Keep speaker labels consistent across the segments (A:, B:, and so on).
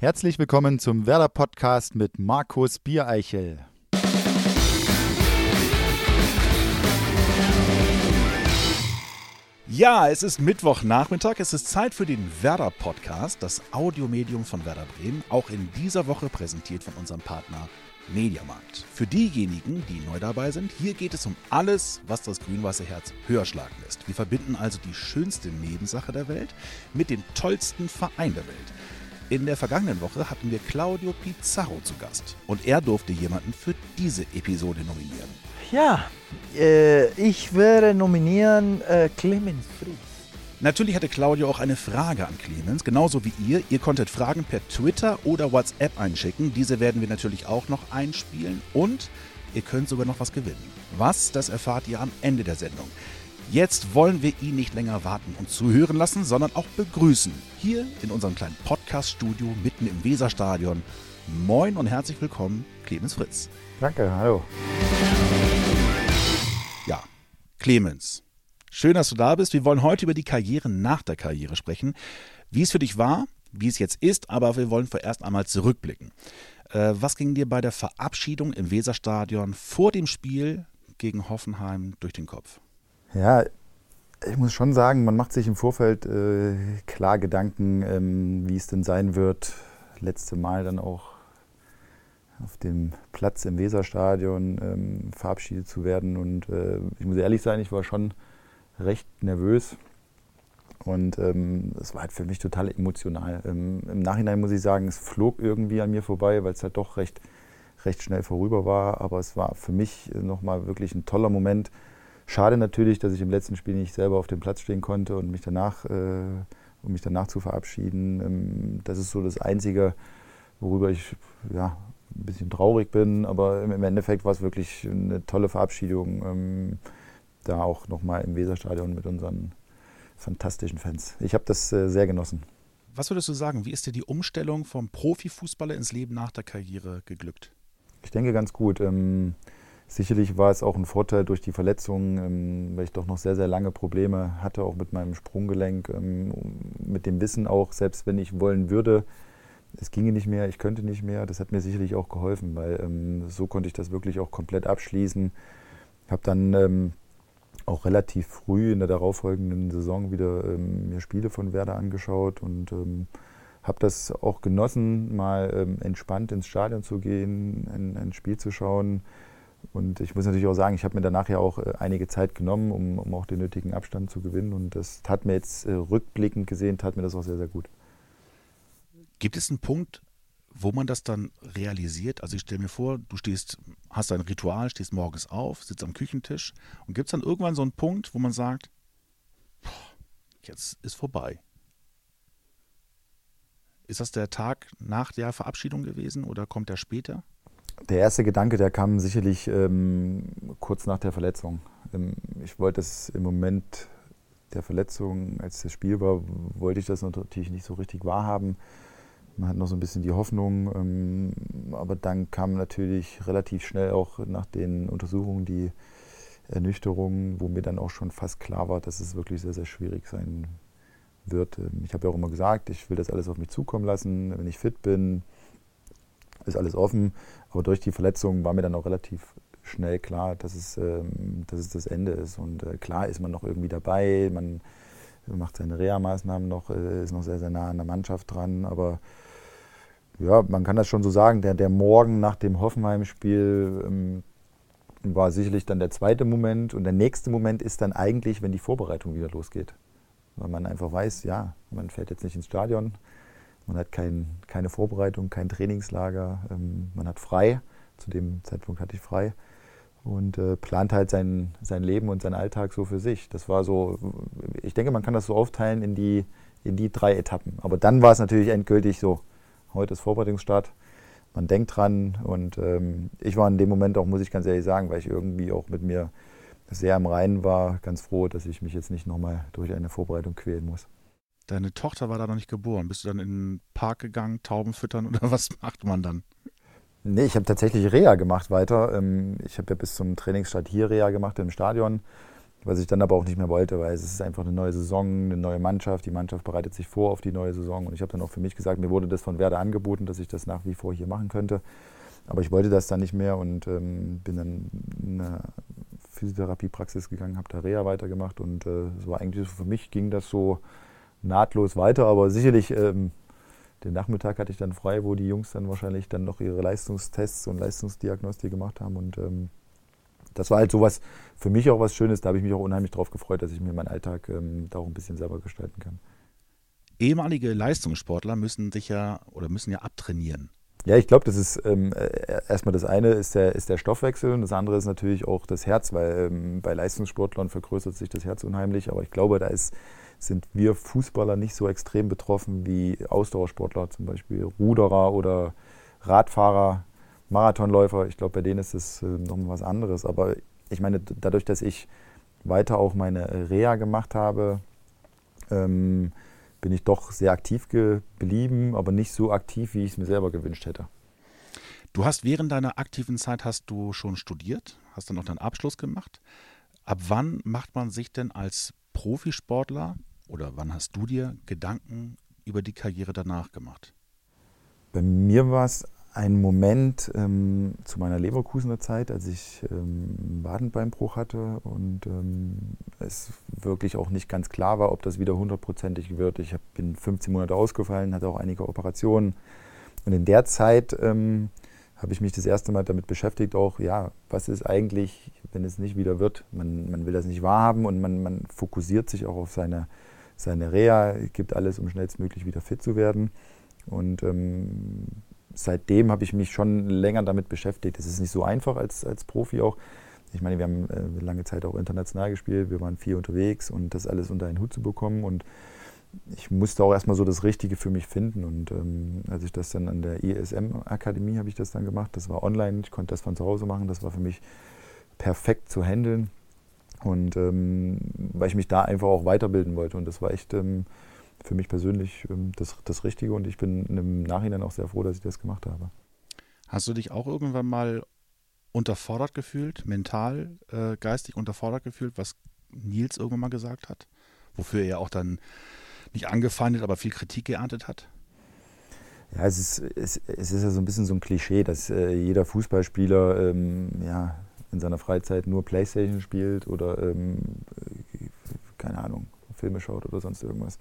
A: Herzlich willkommen zum Werder Podcast mit Markus Biereichel.
B: Ja, es ist Mittwochnachmittag. Es ist Zeit für den Werder Podcast, das Audiomedium von Werder Bremen. Auch in dieser Woche präsentiert von unserem Partner Mediamarkt. Für diejenigen, die neu dabei sind, hier geht es um alles, was das grün-weiße Herz höher schlagen lässt. Wir verbinden also die schönste Nebensache der Welt mit dem tollsten Verein der Welt. In der vergangenen Woche hatten wir Claudio Pizarro zu Gast und er durfte jemanden für diese Episode nominieren.
C: Ja, äh, ich würde nominieren äh, Clemens Fries.
B: Natürlich hatte Claudio auch eine Frage an Clemens, genauso wie ihr. Ihr konntet Fragen per Twitter oder WhatsApp einschicken. Diese werden wir natürlich auch noch einspielen und ihr könnt sogar noch was gewinnen. Was, das erfahrt ihr am Ende der Sendung. Jetzt wollen wir ihn nicht länger warten und zuhören lassen, sondern auch begrüßen. Hier in unserem kleinen Podcast-Studio mitten im Weserstadion. Moin und herzlich willkommen, Clemens Fritz.
C: Danke, hallo.
B: Ja, Clemens, schön, dass du da bist. Wir wollen heute über die Karriere nach der Karriere sprechen. Wie es für dich war, wie es jetzt ist, aber wir wollen vorerst einmal zurückblicken. Äh, was ging dir bei der Verabschiedung im Weserstadion vor dem Spiel gegen Hoffenheim durch den Kopf?
A: Ja, ich muss schon sagen, man macht sich im Vorfeld äh, klar Gedanken, ähm, wie es denn sein wird, letzte Mal dann auch auf dem Platz im Weserstadion ähm, verabschiedet zu werden. Und äh, ich muss ehrlich sein, ich war schon recht nervös. Und ähm, es war halt für mich total emotional. Ähm, Im Nachhinein muss ich sagen, es flog irgendwie an mir vorbei, weil es halt doch recht, recht schnell vorüber war. Aber es war für mich nochmal wirklich ein toller Moment. Schade natürlich, dass ich im letzten Spiel nicht selber auf dem Platz stehen konnte und mich danach, äh, um mich danach zu verabschieden. Ähm, das ist so das Einzige, worüber ich ja, ein bisschen traurig bin, aber im Endeffekt war es wirklich eine tolle Verabschiedung, ähm, da auch nochmal im Weserstadion mit unseren fantastischen Fans. Ich habe das äh, sehr genossen.
B: Was würdest du sagen, wie ist dir die Umstellung vom Profifußballer ins Leben nach der Karriere geglückt?
A: Ich denke ganz gut. Ähm, sicherlich war es auch ein Vorteil durch die Verletzungen, ähm, weil ich doch noch sehr, sehr lange Probleme hatte, auch mit meinem Sprunggelenk, ähm, mit dem Wissen auch, selbst wenn ich wollen würde, es ginge nicht mehr, ich könnte nicht mehr. Das hat mir sicherlich auch geholfen, weil ähm, so konnte ich das wirklich auch komplett abschließen. Habe dann auch relativ früh in der darauffolgenden Saison wieder mir Spiele von Werder angeschaut und habe das auch genossen, mal entspannt ins Stadion zu gehen, ein, Spiel zu schauen. Und ich muss natürlich auch sagen, ich habe mir danach ja auch äh, einige Zeit genommen, um, um, auch den nötigen Abstand zu gewinnen. Und das tat mir jetzt äh, rückblickend gesehen, tat mir das auch sehr, sehr gut.
B: Gibt es einen Punkt, wo man das dann realisiert? Also ich stelle mir vor, du stehst, hast ein Ritual, stehst morgens auf, sitzt am Küchentisch und gibt es dann irgendwann so einen Punkt, wo man sagt, jetzt ist vorbei. Ist das der Tag nach der Verabschiedung gewesen oder kommt der später?
A: Der erste Gedanke, der kam sicherlich ähm, kurz nach der Verletzung. Ähm, ich wollte es im Moment der Verletzung, als das Spiel war, wollte ich das natürlich nicht so richtig wahrhaben. Man hat noch so ein bisschen die Hoffnung, ähm, aber dann kam natürlich relativ schnell auch nach den Untersuchungen die Ernüchterung, wo mir dann auch schon fast klar war, dass es wirklich sehr, sehr schwierig sein wird. Ähm, ich habe ja auch immer gesagt, ich will das alles auf mich zukommen lassen, wenn ich fit bin, ist alles offen. Aber durch die Verletzung war mir dann auch relativ schnell klar, dass es, ähm, dass es das Ende ist. Und äh, klar ist man noch irgendwie dabei, man macht seine Reha-Maßnahmen noch, äh, ist noch sehr, sehr nah an der Mannschaft dran, aber ja, man kann das schon so sagen, der, der Morgen nach dem Hoffenheim-Spiel ähm, war sicherlich dann der zweite Moment. Und der nächste Moment ist dann eigentlich, wenn die Vorbereitung wieder losgeht. Weil man einfach weiß, ja, man fährt jetzt nicht ins Stadion, man hat kein, keine Vorbereitung, kein Trainingslager, ähm, man hat frei. Zu dem Zeitpunkt hatte ich frei und äh, plant halt sein, sein Leben und seinen Alltag so für sich. Das war so, ich denke, man kann das so aufteilen in die, in die drei Etappen. Aber dann war es natürlich endgültig so, Heute ist Vorbereitungsstart. Man denkt dran und ähm, ich war in dem Moment auch, muss ich ganz ehrlich sagen, weil ich irgendwie auch mit mir sehr im Reinen war, ganz froh, dass ich mich jetzt nicht nochmal durch eine Vorbereitung quälen muss.
B: Deine Tochter war da noch nicht geboren. Bist du dann in den Park gegangen, Tauben füttern oder was macht man dann?
A: Nee, ich habe tatsächlich Reha gemacht weiter. Ähm, ich habe ja bis zum Trainingsstart hier Reha gemacht im Stadion. was ich dann aber auch nicht mehr wollte, weil es ist einfach eine neue Saison, eine neue Mannschaft. Die Mannschaft bereitet sich vor auf die neue Saison. Und ich habe dann auch für mich gesagt, mir wurde das von Werder angeboten, dass ich das nach wie vor hier machen könnte. Aber ich wollte das dann nicht mehr und ähm, bin dann in eine Physiotherapiepraxis gegangen, habe da Reha weitergemacht und äh, es war eigentlich für mich ging das so nahtlos weiter, aber sicherlich ähm, den Nachmittag hatte ich dann frei, wo die Jungs dann wahrscheinlich dann noch ihre Leistungstests und Leistungsdiagnostik gemacht haben und ähm, das war halt sowas für mich auch was Schönes. Da habe ich mich auch unheimlich drauf gefreut, dass ich mir meinen Alltag ähm, da auch ein bisschen selber gestalten kann.
B: Ehemalige Leistungssportler müssen sich ja oder müssen ja abtrainieren.
A: Ja, ich glaube, das ist ähm, äh, erstmal das eine ist der, ist der Stoffwechsel und das andere ist natürlich auch das Herz, weil ähm, bei Leistungssportlern vergrößert sich das Herz unheimlich. Aber ich glaube, da ist, sind wir Fußballer nicht so extrem betroffen wie Ausdauersportler, zum Beispiel Ruderer oder Radfahrer, Marathonläufer. Ich glaube, bei denen ist es äh, nochmal was anderes. Aber ich meine, dadurch, dass ich weiter auch meine Reha gemacht habe, ähm, bin ich doch sehr aktiv geblieben, aber nicht so aktiv, wie ich es mir selber gewünscht hätte.
B: Du hast während deiner aktiven Zeit hast du schon studiert, hast dann noch deinen Abschluss gemacht. Ab wann macht man sich denn als Profisportler oder wann hast du dir Gedanken über die Karriere danach gemacht?
A: Bei mir war es ein Moment ähm, zu meiner Leverkusener Zeit, als ich ähm, Wadenbeinbruch hatte und ähm, es wirklich auch nicht ganz klar war, ob das wieder hundertprozentig wird. Ich hab, bin 15 Monate ausgefallen, hatte auch einige Operationen. Und in der Zeit ähm, habe ich mich das erste Mal damit beschäftigt, auch, ja, was ist eigentlich, wenn es nicht wieder wird? Man, man will das nicht wahrhaben und man, man fokussiert sich auch auf seine, seine Reha, gibt alles, um schnellstmöglich wieder fit zu werden. Und ähm, seitdem habe ich mich schon länger damit beschäftigt. Es ist nicht so einfach als, als Profi auch. Ich meine, wir haben äh, lange Zeit auch international gespielt, wir waren viel unterwegs und das alles unter einen Hut zu bekommen. Und ich musste auch erstmal so das Richtige für mich finden. Und ähm, als ich das dann an der ISM-Akademie habe ich das dann gemacht, das war online, ich konnte das von zu Hause machen, das war für mich perfekt zu handeln. Und ähm, weil ich mich da einfach auch weiterbilden wollte. Und das war echt ähm, für mich persönlich ähm, das, das Richtige und ich bin im Nachhinein auch sehr froh, dass ich das gemacht habe.
B: Hast du dich auch irgendwann mal unterfordert gefühlt, mental, äh, geistig unterfordert gefühlt, was Nils irgendwann mal gesagt hat? Wofür er auch dann nicht angefeindet, aber viel Kritik geerntet hat?
A: Ja, es ist, es, es ist ja so ein bisschen so ein Klischee, dass äh, jeder Fußballspieler ähm, ja, in seiner Freizeit nur Playstation spielt oder ähm, äh, keine Ahnung, Filme schaut oder sonst irgendwas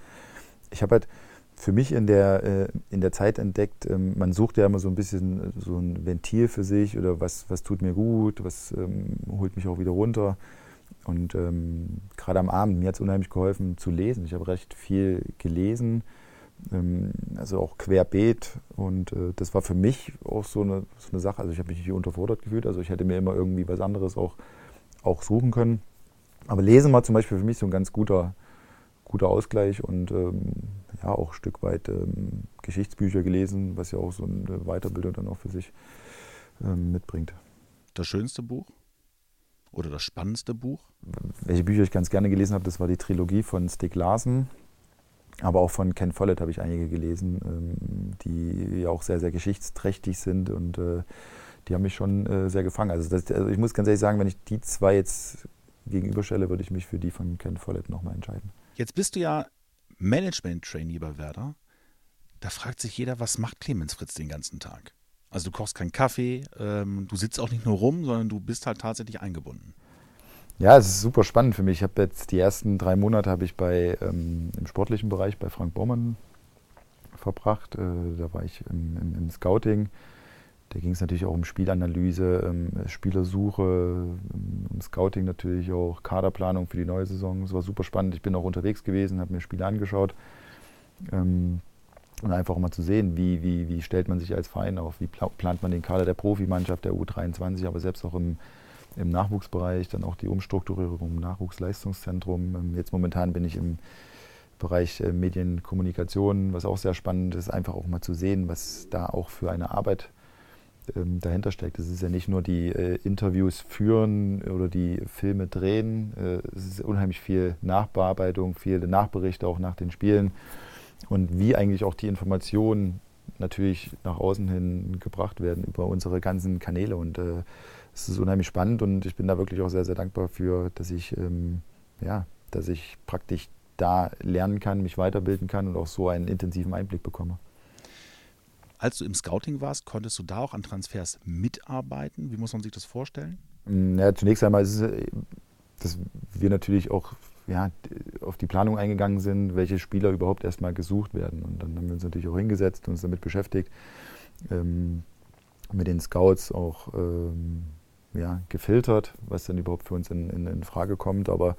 A: ich habe halt für mich in der, äh, in der Zeit entdeckt, ähm, man sucht ja immer so ein bisschen äh, so ein Ventil für sich oder was, was tut mir gut, was ähm, holt mich auch wieder runter. Und ähm, gerade am Abend, mir hat es unheimlich geholfen zu lesen. Ich habe recht viel gelesen, ähm, also auch querbeet. Und äh, das war für mich auch so eine, so eine Sache. Also ich habe mich nicht unterfordert gefühlt. Also ich hätte mir immer irgendwie was anderes auch, auch suchen können. Aber Lesen war zum Beispiel für mich so ein ganz guter, guter Ausgleich und ähm, ja auch ein Stück weit ähm, Geschichtsbücher gelesen, was ja auch so eine Weiterbildung dann auch für sich ähm, mitbringt.
B: Das schönste Buch oder das spannendste Buch?
A: Welche Bücher ich ganz gerne gelesen habe, das war die Trilogie von Stieg Larsen. Aber auch von Ken Follett habe ich einige gelesen, ähm, die ja auch sehr, sehr geschichtsträchtig sind und äh, die haben mich schon äh, sehr gefangen. Also, das, also ich muss ganz ehrlich sagen, wenn ich die zwei jetzt gegenüberstelle, würde ich mich für die von Ken Follett nochmal entscheiden.
B: Jetzt bist du ja Management-Trainee bei Werder. Da fragt sich jeder, was macht Clemens Fritz den ganzen Tag? Also du kochst keinen Kaffee, ähm, du sitzt auch nicht nur rum, sondern du bist halt tatsächlich eingebunden.
A: Ja, es ist super spannend für mich. Ich habe jetzt die ersten drei Monate habe ich bei ähm, im sportlichen Bereich bei Frank Baumann verbracht. Äh, da war ich im, im, im Scouting da ging es natürlich auch um Spielanalyse, ähm, Spielersuche, ähm, um Scouting natürlich auch, Kaderplanung für die neue Saison. Es war super spannend. Ich bin auch unterwegs gewesen, habe mir Spiele angeschaut. Ähm, und einfach mal zu sehen, wie, wie, wie stellt man sich als Verein auf, wie plant man den Kader der Profimannschaft, der U23, aber selbst auch im, im Nachwuchsbereich, dann auch die Umstrukturierung im Nachwuchsleistungszentrum. Jetzt momentan bin ich im Bereich äh, Medienkommunikation, was auch sehr spannend ist, einfach auch mal zu sehen, was da auch für eine Arbeit ähm, dahinter steckt. Es ist ja nicht nur die äh, Interviews führen oder die Filme drehen, äh, es ist unheimlich viel Nachbearbeitung, viele Nachberichte auch nach den Spielen und wie eigentlich auch die Informationen natürlich nach außen hin gebracht werden über unsere ganzen Kanäle. Und äh, es ist unheimlich spannend und ich bin da wirklich auch sehr, sehr dankbar für, dass ich, ähm, ja, dass ich praktisch da lernen kann, mich weiterbilden kann und auch so einen intensiven Einblick bekomme.
B: Als du im Scouting warst, konntest du da auch an Transfers mitarbeiten? Wie muss man sich das vorstellen?
A: Mm, ja, zunächst einmal ist es, dass wir natürlich auch ja, auf die Planung eingegangen sind, welche Spieler überhaupt erstmal gesucht werden. Und dann haben wir uns natürlich auch hingesetzt und uns damit beschäftigt, ähm, mit den Scouts auch ähm, ja, gefiltert, was denn überhaupt für uns in, in, in Frage kommt. Aber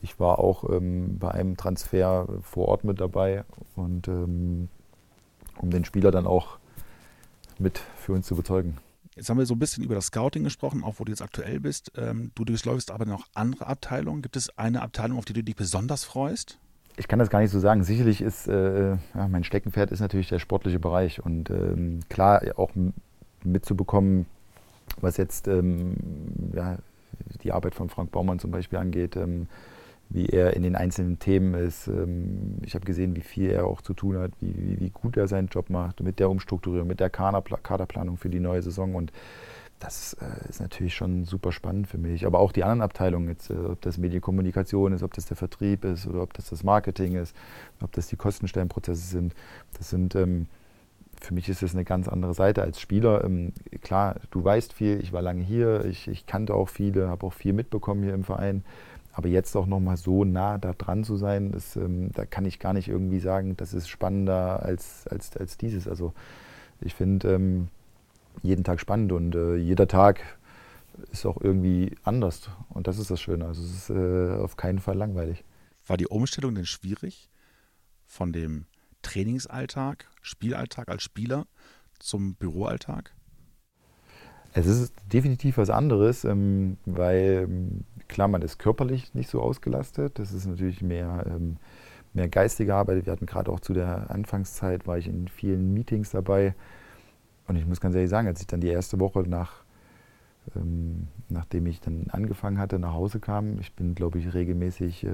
A: ich war auch ähm, bei einem Transfer vor Ort mit dabei und ähm, um den Spieler dann auch mit für uns zu überzeugen.
B: Jetzt haben wir so ein bisschen über das Scouting gesprochen, auch wo du jetzt aktuell bist. Ähm, du durchläufst aber noch andere Abteilungen. Gibt es eine Abteilung, auf die du dich besonders freust?
A: Ich kann das gar nicht so sagen. Sicherlich ist äh, ja, mein Steckenpferd ist natürlich der sportliche Bereich und ähm, klar auch mitzubekommen, was jetzt ähm, ja, die Arbeit von Frank Baumann zum Beispiel angeht. Ähm, wie er in den einzelnen Themen ist. Ähm, ich habe gesehen, wie viel er auch zu tun hat, wie, wie, wie, gut er seinen Job macht mit der Umstrukturierung, mit der Kaderplanung für die neue Saison. Und das äh, ist natürlich schon super spannend für mich. Aber auch die anderen Abteilungen, jetzt, äh, ob das Medienkommunikation ist, ob das der Vertrieb ist oder ob das das Marketing ist, ob das die Kostenstellenprozesse sind. Das sind ähm, für mich ist das eine ganz andere Seite als Spieler. Ähm, klar, du weißt viel, ich war lange hier, ich, ich kannte auch viele, habe auch viel mitbekommen hier im Verein. Aber jetzt auch nochmal so nah da dran zu sein, das, ähm, da kann ich gar nicht irgendwie sagen, das ist spannender als, als, als dieses. Also ich finde ähm, jeden Tag spannend und äh, jeder Tag ist auch irgendwie anders. Und das ist das Schöne. Also es ist äh, auf keinen Fall langweilig.
B: War die Umstellung denn schwierig von dem Trainingsalltag, Spielalltag als Spieler zum Büroalltag?
A: Es ist definitiv was anderes, ähm, weil ähm, klar, man ist körperlich nicht so ausgelastet. Das ist natürlich mehr, ähm, mehr geistige Arbeit. Wir hatten gerade auch zu der Anfangszeit, war ich in vielen Meetings dabei. Und ich muss ganz ehrlich sagen, als ich dann die erste Woche nach, nachdem ich dann angefangen hatte, nach Hause kam, ich bin, glaube ich, regelmäßig äh,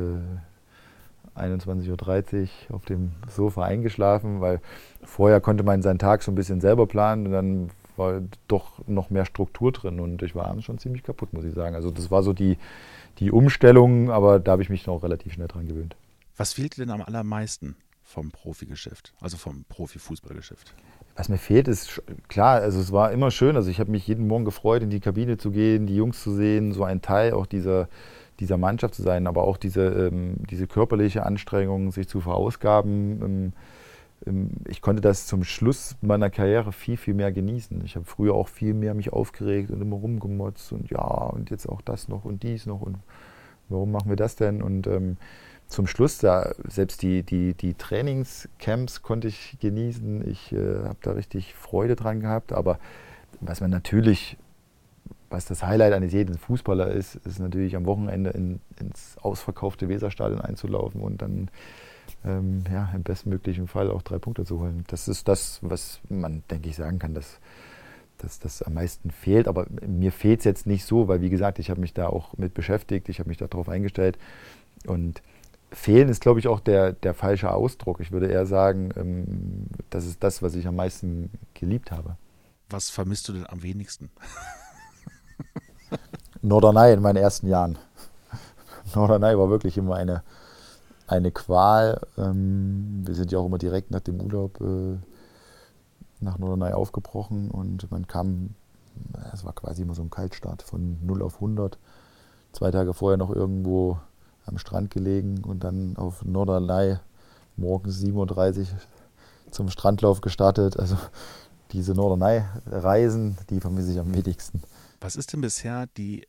A: 21.30 Uhr auf dem Sofa eingeschlafen, weil vorher konnte man seinen Tag so ein bisschen selber planen und dann war doch noch mehr Struktur drin und ich war abends schon ziemlich kaputt, muss ich sagen. Also das war so die, die Umstellung, aber da habe ich mich noch relativ schnell dran gewöhnt.
B: Was fehlt dir denn am allermeisten vom Profigeschäft, also vom Profifußballgeschäft?
A: Was mir fehlt, ist klar, also es war immer schön, also ich habe mich jeden Morgen gefreut, in die Kabine zu gehen, die Jungs zu sehen, so ein Teil auch dieser, dieser Mannschaft zu sein, aber auch diese, ähm, diese körperliche Anstrengung, sich zu verausgaben. Ähm, ich konnte das zum Schluss meiner Karriere viel, viel mehr genießen. Ich habe früher auch viel mehr mich aufgeregt und immer rumgemotzt und ja, und jetzt auch das noch und dies noch und warum machen wir das denn? Und ähm, zum Schluss, da, selbst die, die, die Trainingscamps konnte ich genießen. Ich äh, habe da richtig Freude dran gehabt. Aber was man natürlich, was das Highlight eines jeden Fußballer ist, ist natürlich am Wochenende in, ins ausverkaufte Weserstadion einzulaufen und dann ähm, ja, im bestmöglichen Fall auch drei Punkte zu holen. Das ist das, was man, denke ich, sagen kann, dass, dass das am meisten fehlt. Aber mir fehlt es jetzt nicht so, weil, wie gesagt, ich habe mich da auch mit beschäftigt, ich habe mich darauf eingestellt. Und fehlen ist, glaube ich, auch der, der falsche Ausdruck. Ich würde eher sagen, ähm, das ist das, was ich am meisten geliebt habe.
B: Was vermisst du denn am wenigsten?
A: Norderney in meinen ersten Jahren. Norderney war wirklich immer eine, eine Qual. Ähm, wir sind ja auch immer direkt nach dem Urlaub äh, nach Norderney aufgebrochen und man kam, es war quasi immer so ein Kaltstart von 0 auf 100. Zwei Tage vorher noch irgendwo am Strand gelegen und dann auf Norderney morgens 37 zum Strandlauf gestartet. Also diese Norderney-Reisen, die vermisse ich am wenigsten.
B: Was ist denn bisher die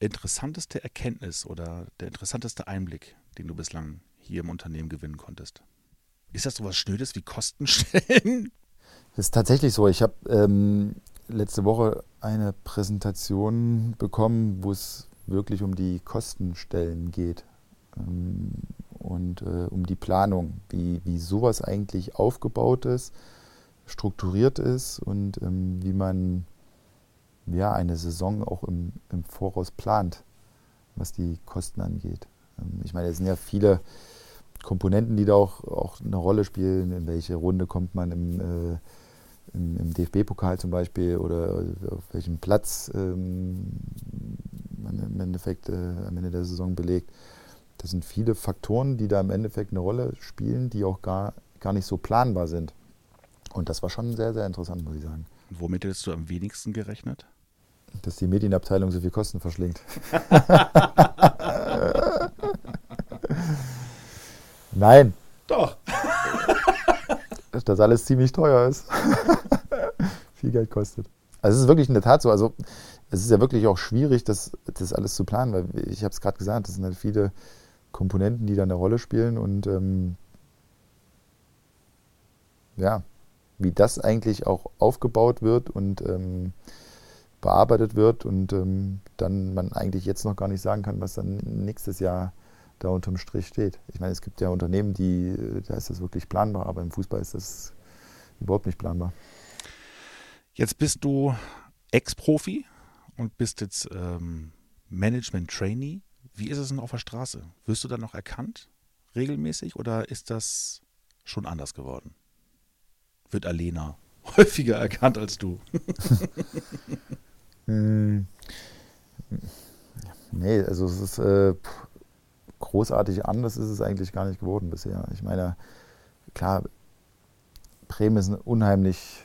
B: interessanteste Erkenntnis oder der interessanteste Einblick, den du bislang hier im Unternehmen gewinnen konntest. Ist das so was Schnödes wie Kostenstellen?
A: Das ist tatsächlich so. Ich habe ähm, letzte Woche eine Präsentation bekommen, wo es wirklich um die Kostenstellen geht ähm, und äh, um die Planung, wie, wie sowas eigentlich aufgebaut ist, strukturiert ist und ähm, wie man ja, eine Saison auch im, im Voraus plant, was die Kosten angeht. Ähm, ich meine, es sind ja viele Komponenten, die da auch, auch eine Rolle spielen. In welche Runde kommt man im, äh, im, im DFB-Pokal zum Beispiel oder auf welchem Platz ähm, man im Endeffekt äh, am Ende der Saison belegt. Das sind viele Faktoren, die da im Endeffekt eine Rolle spielen, die auch gar, gar nicht so planbar sind. Und das war schon sehr, sehr interessant, muss ich sagen.
B: Womit hättest du am wenigsten gerechnet?
A: Dass die Medienabteilung so viel Kosten verschlingt. Nein.
B: Doch.
A: Dass alles ziemlich teuer ist. viel Geld kostet. Also es ist wirklich in der Tat so. Also es ist ja wirklich auch schwierig, das, das alles zu planen, weil ich habe es gerade gesagt, das sind halt viele Komponenten, die da eine Rolle spielen und ähm, ja, wie das eigentlich auch aufgebaut wird und ähm, bearbeitet wird und ähm, dann man eigentlich jetzt noch gar nicht sagen kann, was dann nächstes Jahr da unterm Strich steht. Ich meine, es gibt ja Unternehmen, die, da ist das wirklich planbar, aber im Fußball ist das überhaupt nicht planbar.
B: Jetzt bist du Ex-Profi und bist jetzt ähm, Management-Trainee. Wie ist es denn auf der Straße? Wirst du dann noch erkannt regelmäßig oder ist das schon anders geworden? Wird Alena häufiger erkannt als du?
A: hm. Nee, also es ist äh, großartig anders ist es eigentlich gar nicht geworden bisher. Ich meine, klar, Bremen ist eine unheimlich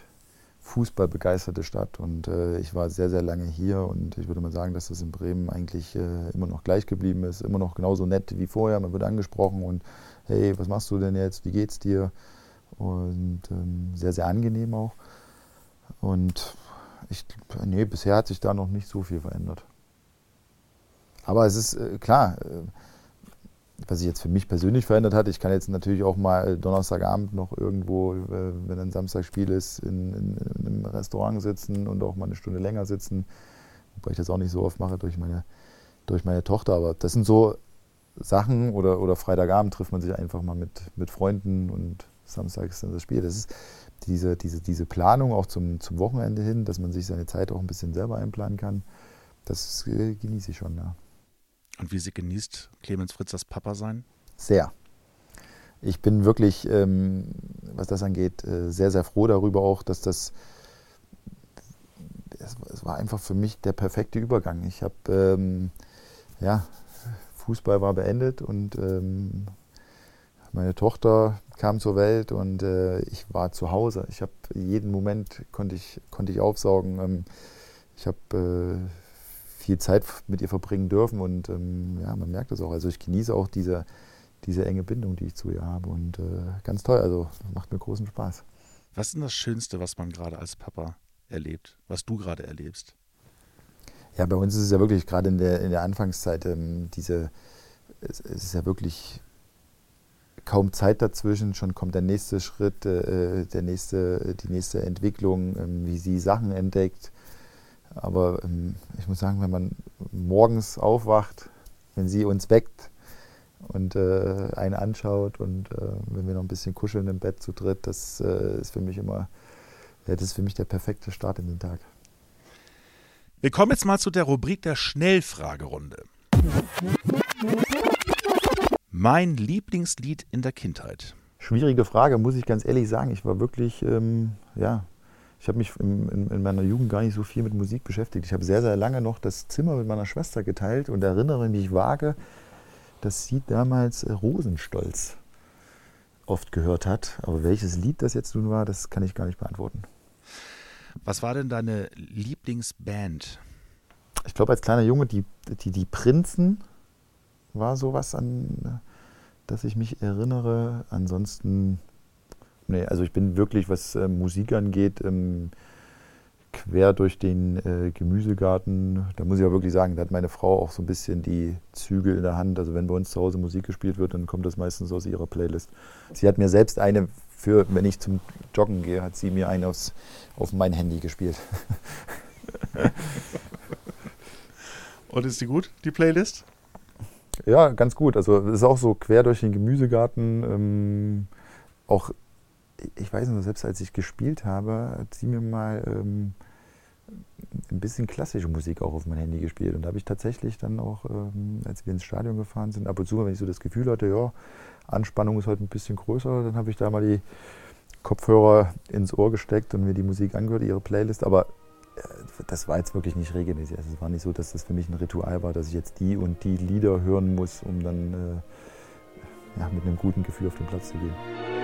A: fußballbegeisterte Stadt und äh, ich war sehr, sehr lange hier und ich würde mal sagen, dass das in Bremen eigentlich äh, immer noch gleich geblieben ist, immer noch genauso nett wie vorher. Man wird angesprochen und hey, was machst du denn jetzt? Wie geht's dir? Und ähm, sehr, sehr angenehm auch. Und ich, nee, bisher hat sich da noch nicht so viel verändert. Aber es ist äh, klar, äh, was sich jetzt für mich persönlich verändert hat, ich kann jetzt natürlich auch mal Donnerstagabend noch irgendwo, äh, wenn ein Samstagspiel ist, in, in, in, einem Restaurant sitzen und auch mal eine Stunde länger sitzen. Wobei ich das auch nicht so oft mache durch meine, durch meine Tochter. Aber das sind so Sachen oder, oder Freitagabend trifft man sich einfach mal mit, mit Freunden und Samstag ist dann das Spiel. Das ist diese, diese, diese Planung auch zum, zum Wochenende hin, dass man sich seine Zeit auch ein bisschen selber einplanen kann. Das äh, genieße ich schon, ja.
B: Und wie sie genießt Clemens Fritz das Papa sein?
A: Sehr. Ich bin wirklich, ähm, was das angeht, äh, sehr, sehr froh darüber auch, dass das, es, war einfach für mich der perfekte Übergang. Ich habe, ähm, ja, Fußball war beendet und ähm, meine Tochter kam zur Welt und äh, ich war zu Hause. Ich habe jeden Moment konnte ich, konnte ich aufsaugen. Ähm, ich habe äh, viel Zeit mit ihr verbringen dürfen und ähm, ja, man merkt das auch. Also ich genieße auch diese, diese enge Bindung, die ich zu ihr habe und äh, ganz toll. Also macht mir großen Spaß.
B: Was ist denn das Schönste, was man gerade als Papa erlebt, was du gerade erlebst?
A: Ja, bei uns ist es ja wirklich gerade in der, in der Anfangszeit ähm, diese, es, es, ist ja wirklich kaum Zeit dazwischen, schon kommt der nächste Schritt, äh, der nächste, die nächste Entwicklung, ähm, wie sie Sachen entdeckt, aber ähm, ich muss sagen, wenn man morgens aufwacht, wenn sie uns weckt und äh, einen anschaut und äh, wenn wir noch ein bisschen kuscheln im Bett zu dritt, das äh, ist für mich immer, ja, das ist für mich der perfekte Start in den Tag.
B: Wir kommen jetzt mal zu der Rubrik der Schnellfragerunde. Mein Lieblingslied in der Kindheit.
A: Schwierige Frage, muss ich ganz ehrlich sagen. Ich war wirklich, ähm, ja, ich habe mich in, in, in, meiner Jugend gar nicht so viel mit Musik beschäftigt. Ich habe sehr, sehr lange noch das Zimmer mit meiner Schwester geteilt und erinnere mich vage, dass sie damals äh, Rosenstolz oft gehört hat. Aber welches Lied das jetzt nun war, das kann ich gar nicht beantworten.
B: Was war denn deine Lieblingsband?
A: Ich glaube, als kleiner Junge, die, die, die Prinzen war sowas, an das ich mich erinnere. Ansonsten Nee, also ich bin wirklich, was äh, Musik angeht, ähm, quer durch den äh, Gemüsegarten. Da muss ich auch wirklich sagen, da hat meine Frau auch so ein bisschen die Zügel in der Hand. Also wenn bei uns zu Hause Musik gespielt wird, dann kommt das meistens aus ihrer Playlist. Sie hat mir selbst eine für, wenn ich zum Joggen gehe, hat sie mir eine aufs, auf mein Handy gespielt.
B: Und ist die gut, die Playlist?
A: Ja, ganz gut. Also es ist auch so quer durch den Gemüsegarten. Ähm, auch ich weiß noch, selbst als ich gespielt habe, hat sie mir mal ähm, ein bisschen klassische Musik auch auf mein Handy gespielt. Und da habe ich tatsächlich dann auch, ähm, als wir ins Stadion gefahren sind, ab und zu, wenn ich so das Gefühl hatte, ja, Anspannung ist heute ein bisschen größer, dann habe ich da mal die Kopfhörer ins Ohr gesteckt und mir die Musik angehört, ihre Playlist. Aber äh, das war jetzt wirklich nicht regelmäßig. Also es war nicht so, dass das für mich ein Ritual war, dass ich jetzt die und die Lieder hören muss, um dann äh, ja, mit einem guten Gefühl auf den Platz zu gehen.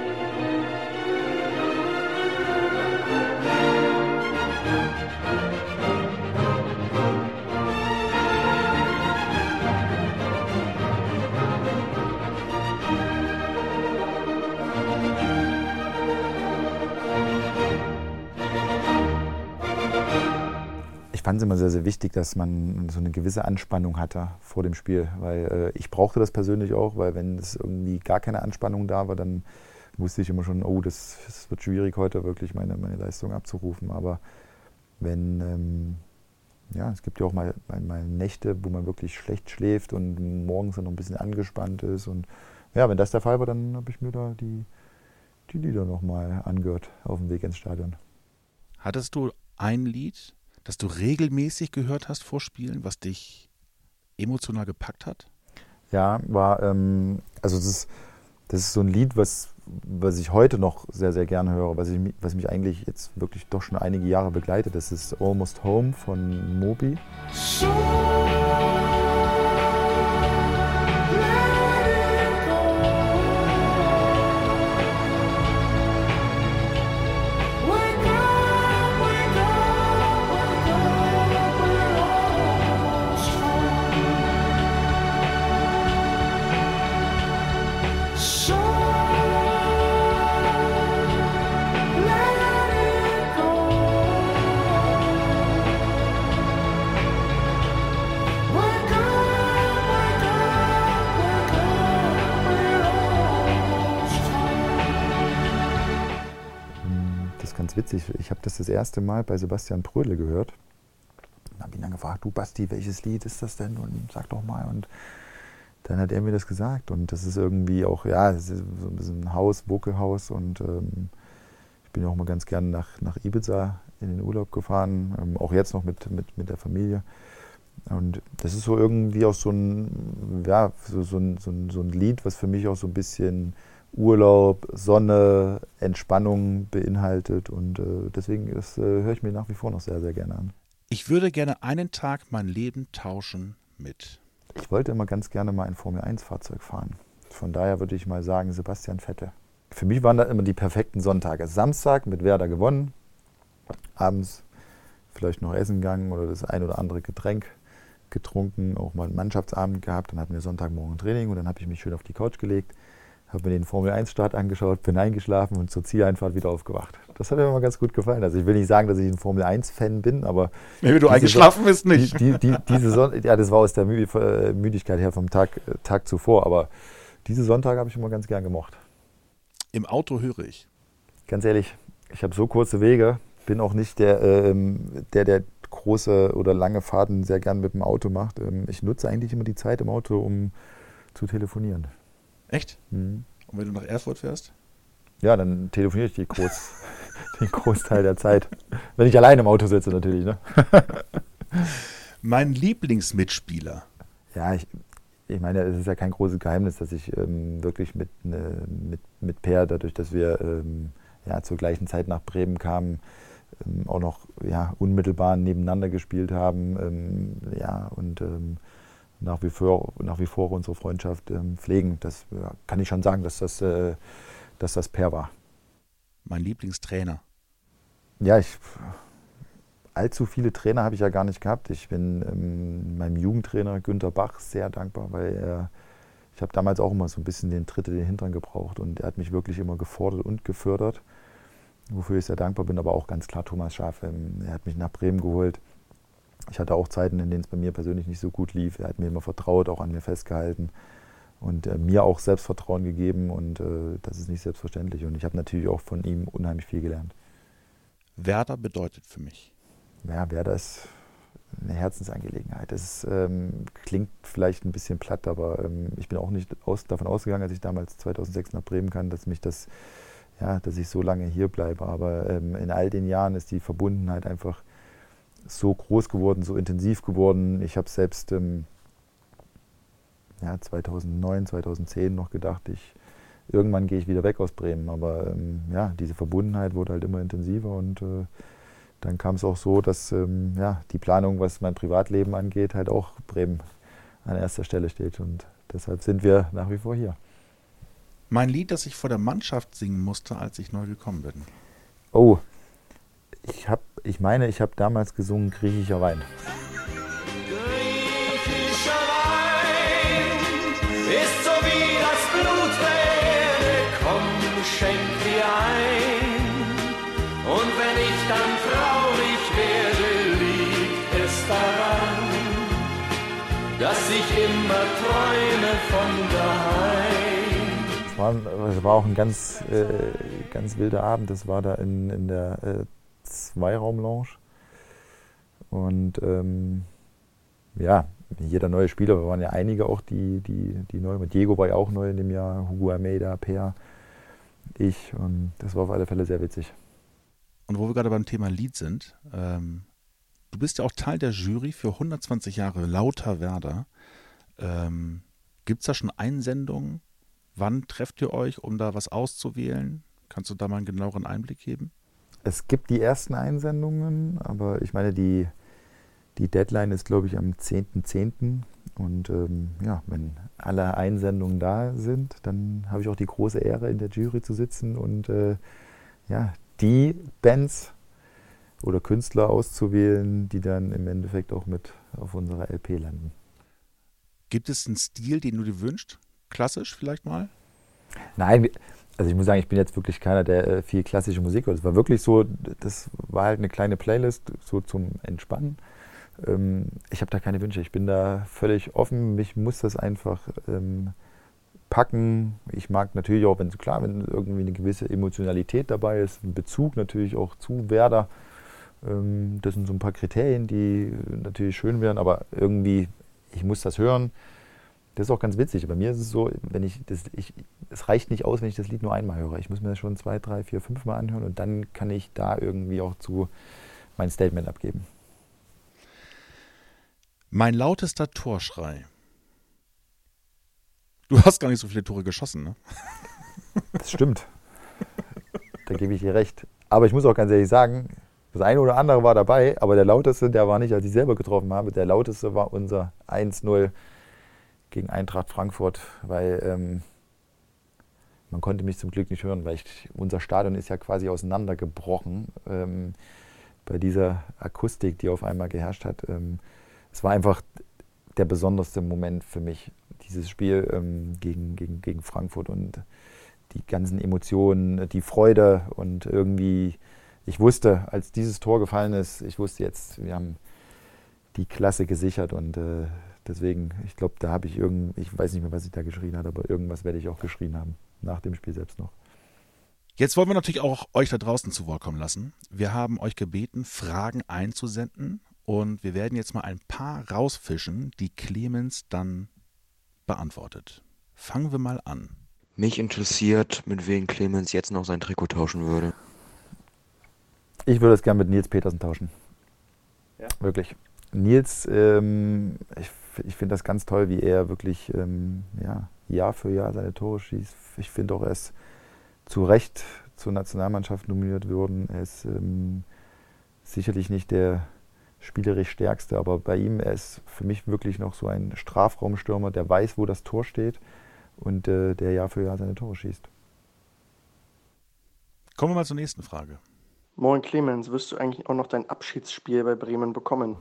A: Es immer sehr, sehr wichtig, dass man so eine gewisse Anspannung hatte vor dem Spiel. Weil äh, ich brauchte das persönlich auch, weil wenn es irgendwie gar keine Anspannung da war, dann wusste ich immer schon, oh, das, das wird schwierig heute wirklich meine, meine Leistung abzurufen. Aber wenn, ähm, ja, es gibt ja auch mal, mal, mal, Nächte, wo man wirklich schlecht schläft und morgens dann noch ein bisschen angespannt ist. Und ja, wenn das der Fall war, dann habe ich mir da die, die Lieder nochmal angehört auf dem Weg ins Stadion.
B: Hattest du ein Lied, das du regelmäßig gehört hast vor Spielen, was dich emotional gepackt hat?
A: Ja, war, ähm, also das ist, das ist so ein Lied, was, was ich heute noch sehr, sehr gerne höre, was, ich, was mich eigentlich jetzt wirklich doch schon einige Jahre begleitet. Das ist Almost Home von Moby. So witzig. Ich habe das das erste Mal bei Sebastian Prödle gehört. Und habe ihn dann gefragt, du Basti, welches Lied ist das denn? Und sag doch mal. Und dann hat er mir das gesagt. Und das ist irgendwie auch, ja, so ein bisschen Haus, Vogelhaus. Und ähm, ich bin ja auch mal ganz gerne nach, nach Ibiza in den Urlaub gefahren. Ähm, auch jetzt noch mit, mit, mit der Familie. Und das ist so irgendwie auch so ein, ja, so, so, ein, so, ein, so ein Lied, was für mich auch so ein bisschen Urlaub, Sonne, Entspannung beinhaltet. Und äh, deswegen das, äh, höre ich mir nach wie vor noch sehr, sehr gerne an.
B: Ich würde gerne einen Tag mein Leben tauschen mit.
A: Ich wollte immer ganz gerne mal ein Formel-1-Fahrzeug fahren. Von daher würde ich mal sagen, Sebastian Vettel. Für mich waren das immer die perfekten Sonntage. Samstag mit Werder gewonnen, abends vielleicht noch essen gegangen oder das ein oder andere Getränk getrunken, auch mal einen Mannschaftsabend gehabt. Dann hatten wir Sonntagmorgen Training und dann habe ich mich schön auf die Couch gelegt habe mir den Formel-1-Start angeschaut, bin eingeschlafen und zur Zieleinfahrt wieder aufgewacht. Das hat mir immer ganz gut gefallen. Also ich will nicht sagen, dass ich ein Formel-1-Fan bin, aber...
B: Nee, du eingeschlafen bist nicht.
A: Die, die, diese Son ja, das war aus der äh, Müdigkeit her vom Tag, äh, Tag zuvor, aber diese Sonntage habe ich immer ganz gern gemocht.
B: Im Auto höre ich.
A: Ganz ehrlich, ich habe so kurze Wege, bin auch nicht der, ähm, der, der große oder lange Fahrten sehr gern mit dem Auto macht. Ähm, ich nutze eigentlich immer die Zeit im Auto, um zu telefonieren.
B: Echt? Mhm. Und wenn du nach Erfurt fährst?
A: Ja, dann telefoniere ich die groß, den Großteil der Zeit. Wenn ich allein im Auto sitze, natürlich. Ne?
B: mein Lieblingsmitspieler.
A: Ja, ich, ich meine, es ist ja kein großes Geheimnis, dass ich ähm, wirklich mit, ne, mit, mit Per, dadurch, dass wir ähm, ja, zur gleichen Zeit nach Bremen kamen, ähm, auch noch ja, unmittelbar nebeneinander gespielt haben. Ähm, ja, und ähm, nach wie vor, nach wie vor unsere Freundschaft ähm, pflegen. Das ja, kann ich schon sagen, dass das, äh, dass das Per war.
B: Mein Lieblingstrainer.
A: Ja, ich allzu viele Trainer habe ich ja gar nicht gehabt. Ich bin ähm, meinem Jugendtrainer Günter Bach sehr dankbar, weil er, ich habe damals auch immer so ein bisschen den Tritt in den Hintern gebraucht und er hat mich wirklich immer gefordert und gefördert, wofür ich sehr dankbar bin, aber auch ganz klar Thomas Schaaf. Ähm, er hat mich nach Bremen geholt ich hatte auch Zeiten, in denen es bei mir persönlich nicht so gut lief. Er hat mir immer vertraut, auch an mir festgehalten und äh, mir auch Selbstvertrauen gegeben und äh, das ist nicht selbstverständlich. Und ich habe natürlich auch von ihm unheimlich viel gelernt.
B: Werder bedeutet für mich?
A: Ja, Werder ist eine Herzensangelegenheit. Das ähm, klingt vielleicht ein bisschen platt, aber ähm, ich bin auch nicht aus, davon ausgegangen, als ich damals 2006 nach Bremen kam, dass mich das, ja, dass ich so lange hier bleibe. Aber ähm, in all den Jahren ist die Verbundenheit einfach so groß geworden, so intensiv geworden. Ich habe selbst ähm, ja, 2009, 2010 noch gedacht, ich, irgendwann gehe ich wieder weg aus Bremen. Aber ähm, ja, diese Verbundenheit wurde halt immer intensiver und äh, dann kam es auch so, dass ähm, ja, die Planung, was mein Privatleben angeht, halt auch Bremen an erster Stelle steht. Und deshalb sind wir nach wie vor hier.
B: Mein Lied, das ich vor der Mannschaft singen musste, als ich neu gekommen bin.
A: Oh, ich, hab, ich meine, ich habe damals gesungen Griechischer Wein.
D: Griechischer Wein ist so wie das Blut der Erde, komm, schenk dir ein. Und wenn ich dann traurig werde, liegt es daran, dass ich immer träume von daheim.
A: Es war, war auch ein ganz, äh, ganz wilder Abend. Das war da in, in der äh, Zweiraum-Lounge. Und ähm, ja, jeder neue Spieler, wir waren ja einige auch, die, die, die neu waren. Diego war ja auch neu in dem Jahr, Hugo Almeida, Peer, ich. Und das war auf alle Fälle sehr witzig.
B: Und wo wir gerade beim Thema Lied sind, ähm, du bist ja auch Teil der Jury für 120 Jahre Lauter Werder. Ähm, Gibt es da schon Einsendungen? Wann trefft ihr euch, um da was auszuwählen? Kannst du da mal einen genaueren Einblick geben?
A: Es gibt die ersten Einsendungen, aber ich meine, die, die Deadline ist, glaube ich, am 10.10. .10. Und ähm, ja, wenn alle Einsendungen da sind, dann habe ich auch die große Ehre, in der Jury zu sitzen und äh, ja, die Bands oder Künstler auszuwählen, die dann im Endeffekt auch mit auf unserer LP landen.
B: Gibt es einen Stil, den du dir wünschst? Klassisch vielleicht mal?
A: Nein, also ich muss sagen, ich bin jetzt wirklich keiner, der äh, viel klassische Musik hört. Es war wirklich so, das war halt eine kleine Playlist so zum Entspannen. Ähm, ich habe da keine Wünsche. Ich bin da völlig offen. Mich muss das einfach ähm, packen. Ich mag natürlich auch, wenn klar, wenn irgendwie eine gewisse Emotionalität dabei ist, ein Bezug natürlich auch zu Werder. Ähm, das sind so ein paar Kriterien, die natürlich schön wären, aber irgendwie, ich muss das hören. Das ist auch ganz witzig. Bei mir ist es so, wenn ich das, ich, es reicht nicht aus, wenn ich das Lied nur einmal höre. Ich muss mir das schon zwei, drei, vier, fünf Mal anhören und dann kann ich da irgendwie auch zu mein Statement abgeben.
B: Mein lautester Torschrei. Du hast gar nicht so viele Tore geschossen, ne?
A: Das stimmt. da gebe ich dir recht. Aber ich muss auch ganz ehrlich sagen, das eine oder andere war dabei, aber der lauteste, der war nicht, als ich selber getroffen habe. Der lauteste war unser 1-0 gegen Eintracht Frankfurt, weil ähm, man konnte mich zum Glück nicht hören, weil ich, unser Stadion ist ja quasi auseinandergebrochen ähm, bei dieser Akustik, die auf einmal geherrscht hat. Ähm, es war einfach der besonderste Moment für mich, dieses Spiel ähm, gegen, gegen, gegen Frankfurt und die ganzen Emotionen, die Freude und irgendwie, ich wusste, als dieses Tor gefallen ist, ich wusste jetzt, wir haben die Klasse gesichert und äh, deswegen, ich glaube, da habe ich irgend, ich weiß nicht mehr, was ich da geschrien habe, aber irgendwas werde ich auch geschrien haben, nach dem Spiel selbst noch.
B: Jetzt wollen wir natürlich auch euch da draußen zu Wort kommen lassen. Wir haben euch gebeten, Fragen einzusenden und wir werden jetzt mal ein paar rausfischen, die Clemens dann beantwortet. Fangen wir mal an.
E: Mich interessiert, mit wem Clemens jetzt noch sein Trikot tauschen würde.
A: Ich würde es gerne mit Nils Petersen tauschen.
C: Ja.
A: Wirklich. Nils, ähm, ich, ich finde das ganz toll, wie er wirklich ähm, ja, Jahr für Jahr seine Tore schießt. Ich finde auch, er ist zu Recht zur Nationalmannschaft nominiert worden. Er ist ähm, sicherlich nicht der spielerisch stärkste, aber bei ihm, er ist für mich wirklich noch so ein Strafraumstürmer, der weiß, wo das Tor steht und äh, der Jahr für Jahr seine Tore schießt.
B: Kommen wir mal zur nächsten Frage.
F: Moin Clemens, wirst du eigentlich auch noch dein Abschiedsspiel bei Bremen bekommen?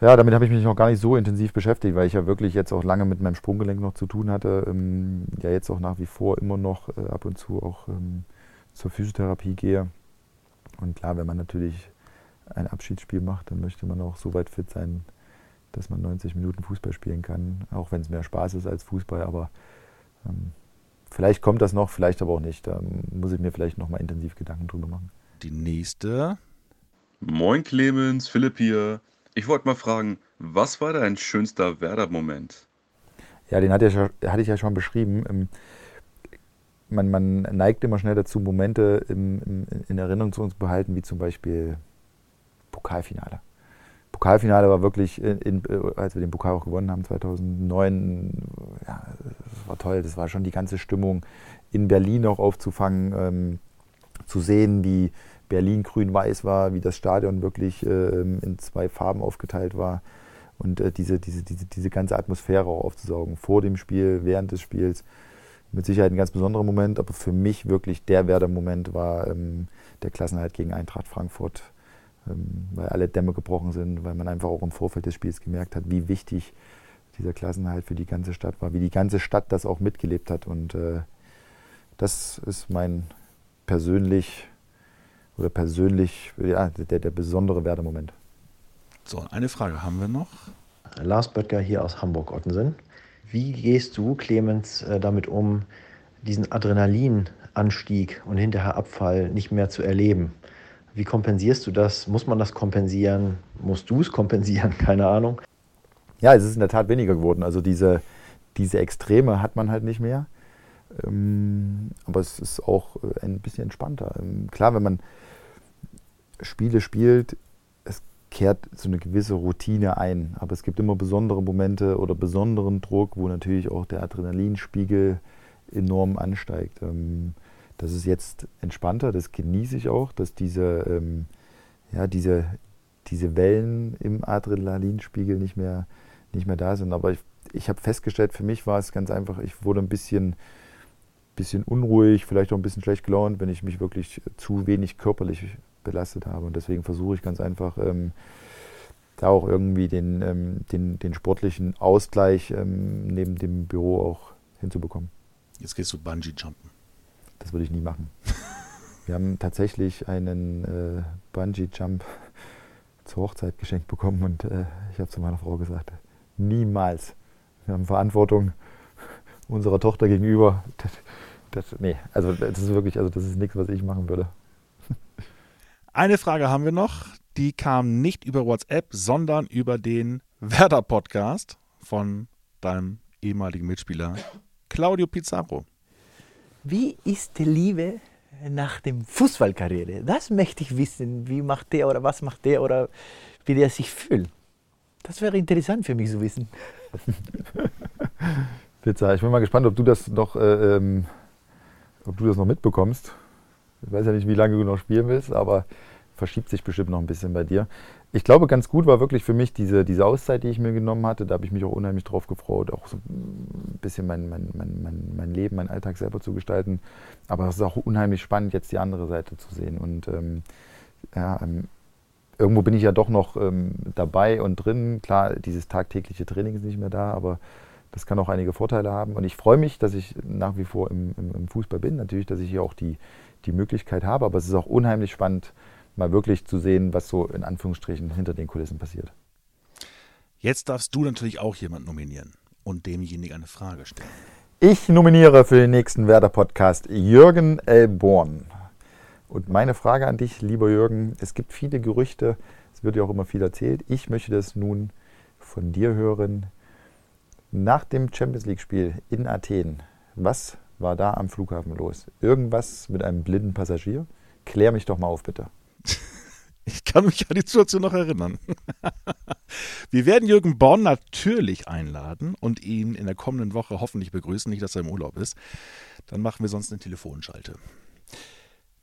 A: Ja, damit habe ich mich noch gar nicht so intensiv beschäftigt, weil ich ja wirklich jetzt auch lange mit meinem Sprunggelenk noch zu tun hatte. Ähm, ja, jetzt auch nach wie vor immer noch äh, ab und zu auch ähm, zur Physiotherapie gehe. Und klar, wenn man natürlich ein Abschiedsspiel macht, dann möchte man auch so weit fit sein, dass man 90 Minuten Fußball spielen kann, auch wenn es mehr Spaß ist als Fußball. Aber ähm, vielleicht kommt das noch, vielleicht aber auch nicht. Da muss ich mir vielleicht noch mal intensiv Gedanken drüber machen.
B: Die nächste.
G: Moin Clemens, Philipp hier. Ich wollte mal fragen, was war dein schönster Werder-Moment?
A: Ja, den hatte ich ja, schon beschrieben. Man, man neigt immer schnell dazu, Momente in Erinnerung zu uns behalten, wie zum Beispiel Pokalfinale. Pokalfinale war wirklich, in, in, als wir den Pokal auch gewonnen haben 2009, ja, das war toll. Das war schon die ganze Stimmung in Berlin auch aufzufangen, ähm, zu sehen, wie Berlin grün-weiß war, wie das Stadion wirklich ähm, in zwei Farben aufgeteilt war und äh, diese, diese, diese, diese ganze Atmosphäre auch aufzusaugen, vor dem Spiel, während des Spiels. Mit Sicherheit ein ganz besonderer Moment, aber für mich wirklich der Werder-Moment war ähm, der Klassenhalt gegen Eintracht Frankfurt, ähm, weil alle Dämme gebrochen sind, weil man einfach auch im Vorfeld des Spiels gemerkt hat, wie wichtig dieser Klassenhalt für die ganze Stadt war, wie die ganze Stadt das auch mitgelebt hat. Und äh, das ist mein persönlich oder persönlich ja, der, der besondere Werder-Moment.
B: So, eine Frage haben wir noch.
H: Lars Böttger hier aus Hamburg-Ottensen. Wie gehst du, Clemens, äh, damit um, diesen Adrenalinanstieg und hinterher Abfall nicht mehr zu erleben? Wie kompensierst du das? Muss man das kompensieren? Musst du es kompensieren? Keine Ahnung.
A: Ja, es ist in der Tat weniger geworden. Also diese, diese Extreme hat man halt nicht mehr. Ähm, aber es ist auch äh, ein bisschen entspannter. Ähm, klar, wenn man Spiele spielt, es kehrt so eine gewisse Routine ein. Aber es gibt immer besondere Momente oder besonderen Druck, wo natürlich auch der Adrenalinspiegel enorm ansteigt. Ähm, das ist jetzt entspannter, das genieße ich auch, dass diese, ja, diese, diese Wellen im Adrenalinspiegel nicht mehr, nicht mehr da sind. Aber ich, ich habe festgestellt, für mich war es ganz einfach, ich wurde ein bisschen bisschen unruhig, vielleicht auch ein bisschen schlecht gelaunt, wenn ich mich wirklich zu wenig körperlich belastet habe. Und deswegen versuche ich ganz einfach, ähm, da auch irgendwie den, ähm, den, den sportlichen Ausgleich ähm, neben dem Büro auch hinzubekommen.
B: Jetzt gehst du Bungee-Jumpen.
A: Das würde ich nie machen. Wir haben tatsächlich einen äh, Bungee-Jump zur Hochzeit geschenkt bekommen und äh, ich habe zu meiner Frau gesagt, niemals. Wir haben Verantwortung unserer Tochter gegenüber. Das, das, nee, also das ist wirklich, also das ist nichts, was ich machen würde.
B: Eine Frage haben wir noch, die kam nicht über WhatsApp, sondern über den Werder-Podcast von deinem ehemaligen Mitspieler Claudio Pizarro.
C: Wie ist die Liebe nach dem Fußballkarriere? Das möchte ich wissen. Wie macht der oder was macht der oder wie der sich fühlt. Das wäre interessant für mich zu wissen.
A: Pizza, ich bin mal gespannt, ob du das noch äh, ähm, ob du das noch mitbekommst. Ich weiß ja nicht, wie lange du noch spielen willst, aber verschiebt sich bestimmt noch ein bisschen bei dir. Ich glaube, ganz gut war wirklich für mich diese, diese Auszeit, die ich mir genommen hatte. Da habe ich mich auch unheimlich drauf gefreut, auch so ein bisschen mein, mein, mein, mein, Leben, meinen Alltag selber zu gestalten. Aber es ist auch unheimlich spannend, jetzt die andere Seite zu sehen. Und ähm, ja, ähm, irgendwo bin ich ja doch noch ähm, dabei und drin. Klar, dieses tagtägliche Training ist nicht mehr da, aber das kann auch einige Vorteile haben. Und ich freue mich, dass ich nach wie vor im, im, im Fußball bin. Natürlich, dass ich hier auch die, die Möglichkeit habe. Aber es ist auch unheimlich spannend, mal wirklich zu sehen, was so in Anführungsstrichen hinter den Kulissen passiert.
B: Jetzt darfst du natürlich auch jemanden nominieren und demjenigen eine Frage stellen.
A: Ich nominiere für den nächsten Werder-Podcast Jürgen L. Born. Und meine Frage an dich, lieber Jürgen, es gibt viele Gerüchte, es wird ja auch immer viel erzählt. Ich möchte das nun von dir hören. Nach dem Champions League-Spiel in Athen, was war da am Flughafen los? Irgendwas mit einem blinden Passagier? Klär mich doch mal auf, bitte.
B: Ich kann mich an die Situation noch erinnern. Wir werden Jürgen Born natürlich einladen und ihn in der kommenden Woche hoffentlich begrüßen, nicht, dass er im Urlaub ist. Dann machen wir sonst eine Telefonschalte.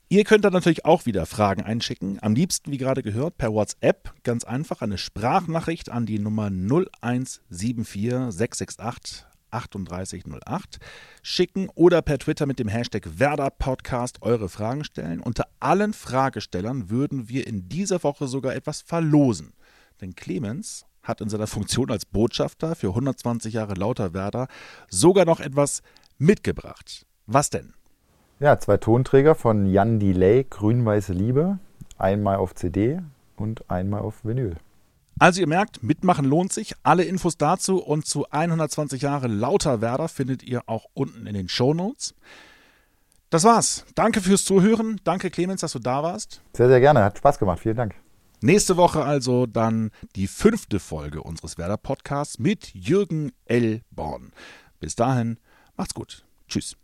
B: Ihr könnt dann natürlich auch wieder Fragen einschicken. Am liebsten, wie gerade gehört, per WhatsApp. Ganz einfach eine Sprachnachricht an die Nummer 0174 668 3808 schicken oder per Twitter mit dem Hashtag Werder Podcast eure Fragen stellen. Unter allen Fragestellern würden wir in dieser Woche sogar etwas verlosen. Denn Clemens hat in seiner Funktion als Botschafter für 120 Jahre Lauter Werder sogar noch etwas mitgebracht. Was denn?
A: Ja, zwei Tonträger von Jan Delay, Grün-Weiße Liebe. Einmal auf CD und einmal auf Vinyl.
B: Also ihr merkt, mitmachen lohnt sich. Alle Infos dazu und zu 120 Jahre lauter Werder findet ihr auch unten in den Shownotes. Das war's. Danke fürs Zuhören. Danke Clemens, dass du da warst.
A: Sehr, sehr gerne. Hat Spaß gemacht. Vielen Dank.
B: Nächste Woche also dann die fünfte Folge unseres Werder Podcasts mit Jürgen L. Born. Bis dahin, macht's gut. Tschüss.